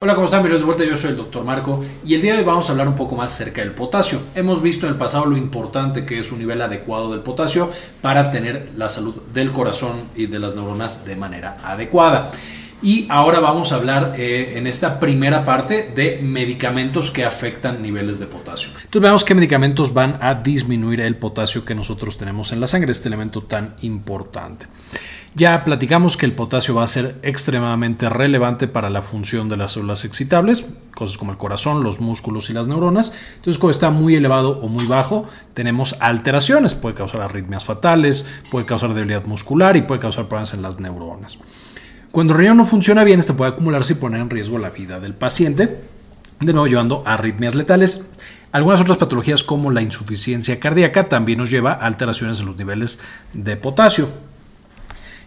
Hola, ¿cómo están? Bienvenidos de vuelta, yo soy el Dr. Marco y el día de hoy vamos a hablar un poco más acerca del potasio. Hemos visto en el pasado lo importante que es un nivel adecuado del potasio para tener la salud del corazón y de las neuronas de manera adecuada. Y ahora vamos a hablar eh, en esta primera parte de medicamentos que afectan niveles de potasio. Entonces veamos qué medicamentos van a disminuir el potasio que nosotros tenemos en la sangre, este elemento tan importante. Ya platicamos que el potasio va a ser extremadamente relevante para la función de las células excitables, cosas como el corazón, los músculos y las neuronas. Entonces, cuando está muy elevado o muy bajo, tenemos alteraciones. Puede causar arritmias fatales, puede causar debilidad muscular y puede causar problemas en las neuronas. Cuando el riñón no funciona bien, este puede acumularse y poner en riesgo la vida del paciente, de nuevo llevando a arritmias letales. Algunas otras patologías como la insuficiencia cardíaca también nos lleva a alteraciones en los niveles de potasio.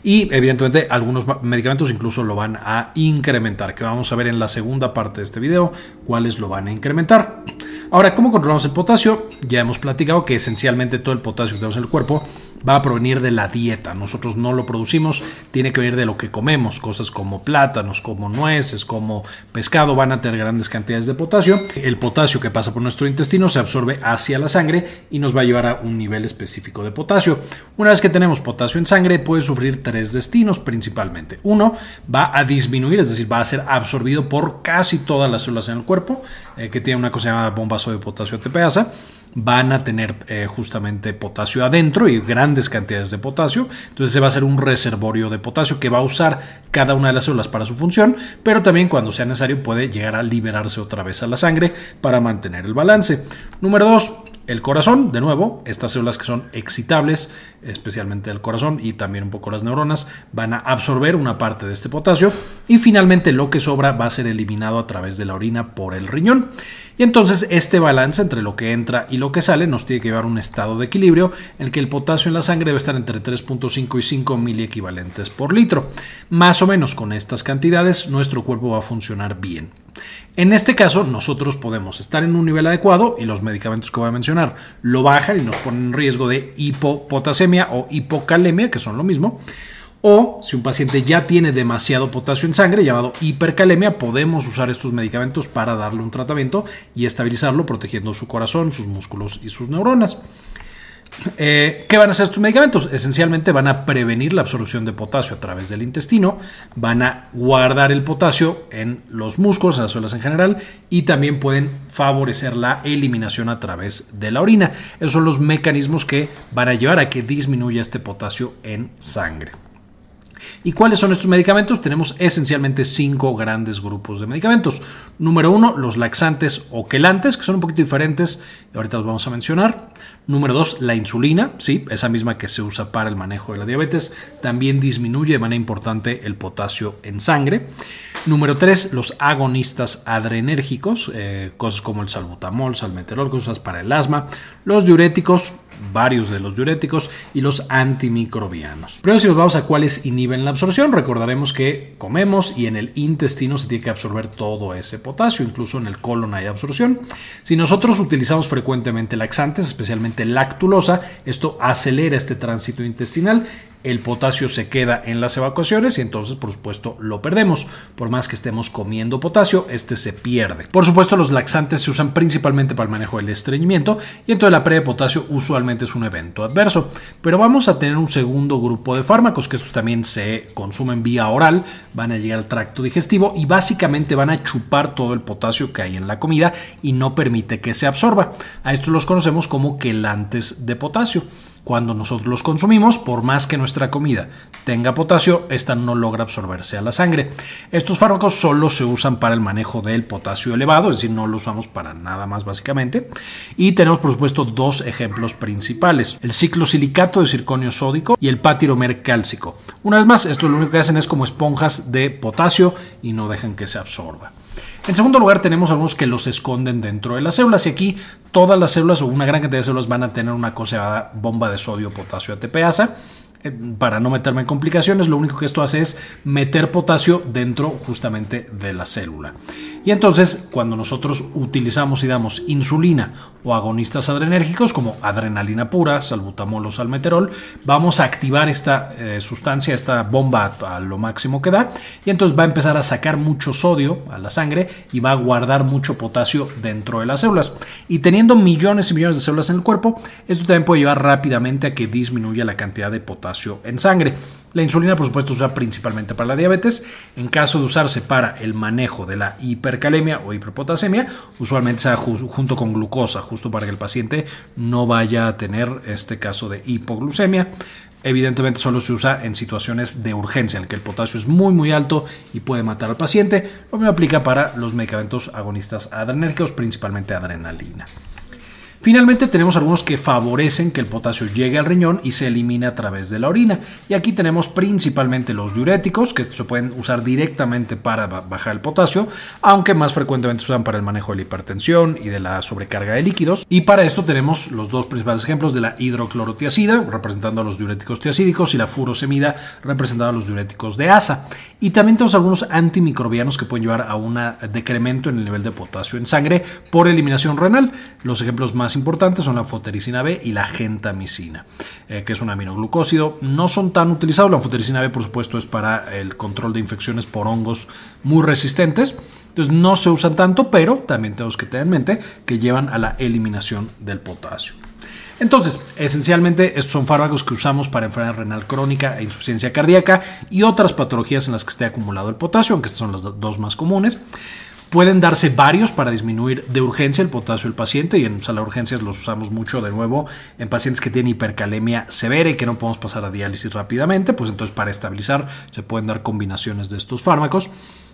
Y evidentemente algunos medicamentos incluso lo van a incrementar, que vamos a ver en la segunda parte de este video cuáles lo van a incrementar. Ahora, ¿cómo controlamos el potasio? Ya hemos platicado que esencialmente todo el potasio que tenemos en el cuerpo va a provenir de la dieta. Nosotros no lo producimos, tiene que venir de lo que comemos. Cosas como plátanos, como nueces, como pescado van a tener grandes cantidades de potasio. El potasio que pasa por nuestro intestino se absorbe hacia la sangre y nos va a llevar a un nivel específico de potasio. Una vez que tenemos potasio en sangre, puede sufrir tres destinos principalmente. Uno, va a disminuir, es decir, va a ser absorbido por casi todas las células en el cuerpo, eh, que tiene una cosa llamada bomba de potasio ATPasa van a tener eh, justamente potasio adentro y grandes cantidades de potasio. Entonces se va a hacer un reservorio de potasio que va a usar cada una de las células para su función, pero también cuando sea necesario puede llegar a liberarse otra vez a la sangre para mantener el balance. Número 2 el corazón, de nuevo, estas células que son excitables, especialmente el corazón y también un poco las neuronas, van a absorber una parte de este potasio y finalmente lo que sobra va a ser eliminado a través de la orina por el riñón. Y entonces este balance entre lo que entra y lo que sale nos tiene que llevar a un estado de equilibrio en el que el potasio en la sangre debe estar entre 3.5 y 5 miliequivalentes por litro. Más o menos con estas cantidades nuestro cuerpo va a funcionar bien. En este caso, nosotros podemos estar en un nivel adecuado y los medicamentos que voy a mencionar lo bajan y nos ponen en riesgo de hipopotasemia o hipocalemia, que son lo mismo. O si un paciente ya tiene demasiado potasio en sangre, llamado hipercalemia, podemos usar estos medicamentos para darle un tratamiento y estabilizarlo, protegiendo su corazón, sus músculos y sus neuronas. Eh, ¿Qué van a hacer estos medicamentos? Esencialmente van a prevenir la absorción de potasio a través del intestino, van a guardar el potasio en los músculos, en las células en general, y también pueden favorecer la eliminación a través de la orina. Esos son los mecanismos que van a llevar a que disminuya este potasio en sangre. ¿Y cuáles son estos medicamentos? Tenemos esencialmente cinco grandes grupos de medicamentos. Número uno, los laxantes o quelantes, que son un poquito diferentes, y ahorita los vamos a mencionar. Número dos, la insulina, sí, esa misma que se usa para el manejo de la diabetes, también disminuye de manera importante el potasio en sangre. Número 3, los agonistas adrenérgicos, eh, cosas como el salbutamol, salmeterol, cosas para el asma. Los diuréticos, varios de los diuréticos y los antimicrobianos. Pero si nos vamos a cuáles inhiben la absorción, recordaremos que comemos y en el intestino se tiene que absorber todo ese potasio, incluso en el colon hay absorción. Si nosotros utilizamos frecuentemente laxantes, especialmente lactulosa, esto acelera este tránsito intestinal el potasio se queda en las evacuaciones y entonces por supuesto lo perdemos. Por más que estemos comiendo potasio, este se pierde. Por supuesto los laxantes se usan principalmente para el manejo del estreñimiento y entonces la pérdida de potasio usualmente es un evento adverso. Pero vamos a tener un segundo grupo de fármacos que estos también se consumen vía oral, van a llegar al tracto digestivo y básicamente van a chupar todo el potasio que hay en la comida y no permite que se absorba. A estos los conocemos como quelantes de potasio. Cuando nosotros los consumimos, por más que nuestra comida tenga potasio, esta no logra absorberse a la sangre. Estos fármacos solo se usan para el manejo del potasio elevado, es decir, no lo usamos para nada más básicamente. Y tenemos, por supuesto, dos ejemplos principales: el ciclosilicato de circonio sódico y el patiromer cálcico. Una vez más, esto lo único que hacen es como esponjas de potasio y no dejan que se absorba. En segundo lugar, tenemos algunos que los esconden dentro de las células y aquí todas las células o una gran cantidad de células van a tener una cosa llamada bomba de sodio potasio ATPasa. Eh, para no meterme en complicaciones, lo único que esto hace es meter potasio dentro justamente de la célula. Y entonces, cuando nosotros utilizamos y damos insulina o agonistas adrenérgicos como adrenalina pura, salbutamol o salmeterol, vamos a activar esta eh, sustancia, esta bomba a, a lo máximo que da, y entonces va a empezar a sacar mucho sodio a la sangre y va a guardar mucho potasio dentro de las células. Y teniendo millones y millones de células en el cuerpo, esto también puede llevar rápidamente a que disminuya la cantidad de potasio en sangre. La insulina, por supuesto, se usa principalmente para la diabetes. En caso de usarse para el manejo de la hipercalemia o hiperpotasemia, usualmente se junto con glucosa, justo para que el paciente no vaya a tener este caso de hipoglucemia. Evidentemente solo se usa en situaciones de urgencia, en que el potasio es muy muy alto y puede matar al paciente. Lo mismo aplica para los medicamentos agonistas adrenérgicos, principalmente adrenalina. Finalmente tenemos algunos que favorecen que el potasio llegue al riñón y se elimine a través de la orina. Y aquí tenemos principalmente los diuréticos, que se pueden usar directamente para bajar el potasio, aunque más frecuentemente se usan para el manejo de la hipertensión y de la sobrecarga de líquidos. Y para esto tenemos los dos principales ejemplos de la hidroclorotiacida, representando a los diuréticos tiacídicos, y la furosemida, representando a los diuréticos de asa. Y también tenemos algunos antimicrobianos que pueden llevar a un decremento en el nivel de potasio en sangre por eliminación renal. Los ejemplos más importantes son la fotericina B y la gentamicina, eh, que es un aminoglucósido. No son tan utilizados. La fotericina B, por supuesto, es para el control de infecciones por hongos muy resistentes. Entonces no se usan tanto, pero también tenemos que tener en mente que llevan a la eliminación del potasio. Entonces, esencialmente estos son fármacos que usamos para enfermedad renal crónica e insuficiencia cardíaca y otras patologías en las que esté acumulado el potasio, aunque estas son las dos más comunes. Pueden darse varios para disminuir de urgencia el potasio del paciente y en sala de urgencias los usamos mucho de nuevo en pacientes que tienen hipercalemia severa y que no podemos pasar a diálisis rápidamente, pues entonces para estabilizar se pueden dar combinaciones de estos fármacos.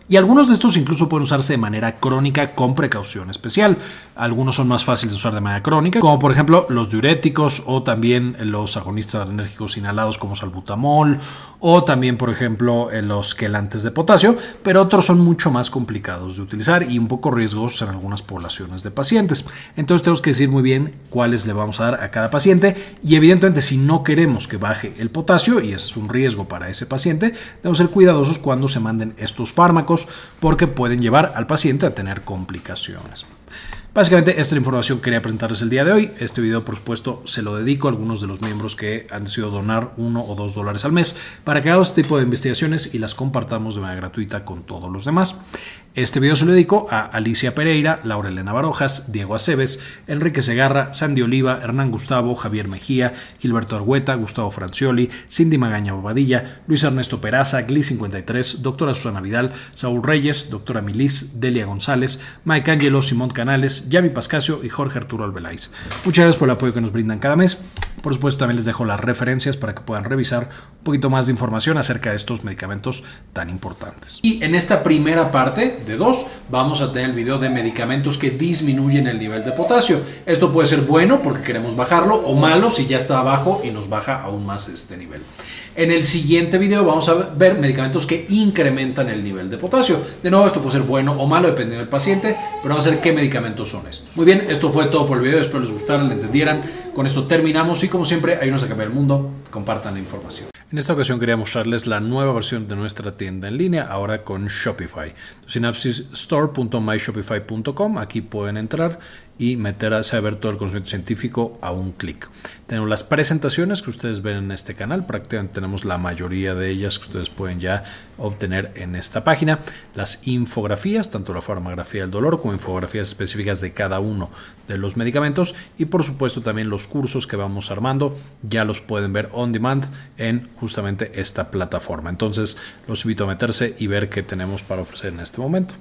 Y algunos de estos incluso pueden usarse de manera crónica con precaución especial. Algunos son más fáciles de usar de manera crónica, como por ejemplo los diuréticos o también los agonistas enérgicos inhalados como salbutamol o también por ejemplo los quelantes de potasio, pero otros son mucho más complicados de utilizar y un poco riesgosos en algunas poblaciones de pacientes. Entonces tenemos que decir muy bien cuáles le vamos a dar a cada paciente y evidentemente si no queremos que baje el potasio y es un riesgo para ese paciente, debemos ser cuidadosos cuando se manden estos fármacos porque pueden llevar al paciente a tener complicaciones. Básicamente esta es la información que quería presentarles el día de hoy. Este video por supuesto se lo dedico a algunos de los miembros que han decidido donar uno o dos dólares al mes para que hagamos este tipo de investigaciones y las compartamos de manera gratuita con todos los demás. Este video se lo dedico a Alicia Pereira, Laura Elena Barojas, Diego Aceves, Enrique Segarra, Sandy Oliva, Hernán Gustavo, Javier Mejía, Gilberto Argueta, Gustavo Francioli, Cindy Magaña Bobadilla, Luis Ernesto Peraza, Gli53, doctora Susana Vidal, Saúl Reyes, doctora Milis, Delia González, Mike Angelo, Simón Canales, Yavi Pascasio y Jorge Arturo Albeláiz. Muchas gracias por el apoyo que nos brindan cada mes. Por supuesto, también les dejo las referencias para que puedan revisar un poquito más de información acerca de estos medicamentos tan importantes. Y en esta primera parte de vamos a tener el video de medicamentos que disminuyen el nivel de potasio. Esto puede ser bueno porque queremos bajarlo o malo si ya está abajo y nos baja aún más este nivel. En el siguiente video vamos a ver medicamentos que incrementan el nivel de potasio. De nuevo, esto puede ser bueno o malo dependiendo del paciente, pero vamos a ver qué medicamentos son estos. Muy bien, esto fue todo por el video. Espero les gustara, le entendieran. Con esto terminamos y como siempre, ayúdenos a cambiar el mundo. Compartan la información. En esta ocasión quería mostrarles la nueva versión de nuestra tienda en línea, ahora con Shopify. Synapsisstore.myshopify.com, aquí pueden entrar y meterse a ver todo el conocimiento científico a un clic. Tenemos las presentaciones que ustedes ven en este canal, prácticamente tenemos la mayoría de ellas que ustedes pueden ya obtener en esta página. Las infografías, tanto la farmacografía del dolor como infografías específicas de cada uno de los medicamentos y por supuesto también los cursos que vamos armando, ya los pueden ver on demand en justamente esta plataforma. Entonces los invito a meterse y ver qué tenemos para ofrecer en este momento.